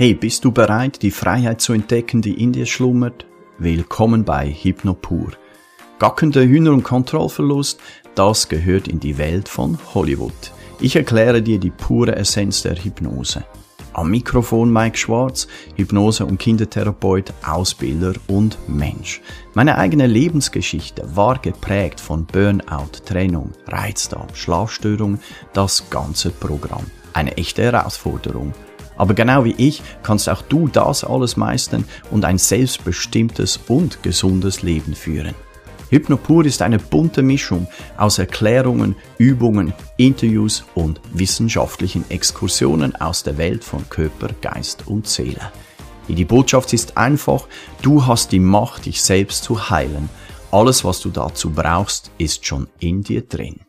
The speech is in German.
Hey, bist du bereit, die Freiheit zu entdecken, die in dir schlummert? Willkommen bei Hypnopur. Gackende Hühner und Kontrollverlust, das gehört in die Welt von Hollywood. Ich erkläre dir die pure Essenz der Hypnose. Am Mikrofon Mike Schwarz, Hypnose- und Kindertherapeut, Ausbilder und Mensch. Meine eigene Lebensgeschichte war geprägt von Burnout, Trennung, Reizdarm, Schlafstörung, das ganze Programm. Eine echte Herausforderung. Aber genau wie ich kannst auch du das alles meistern und ein selbstbestimmtes und gesundes Leben führen. Hypnopur ist eine bunte Mischung aus Erklärungen, Übungen, Interviews und wissenschaftlichen Exkursionen aus der Welt von Körper, Geist und Seele. Die Botschaft ist einfach, du hast die Macht, dich selbst zu heilen. Alles, was du dazu brauchst, ist schon in dir drin.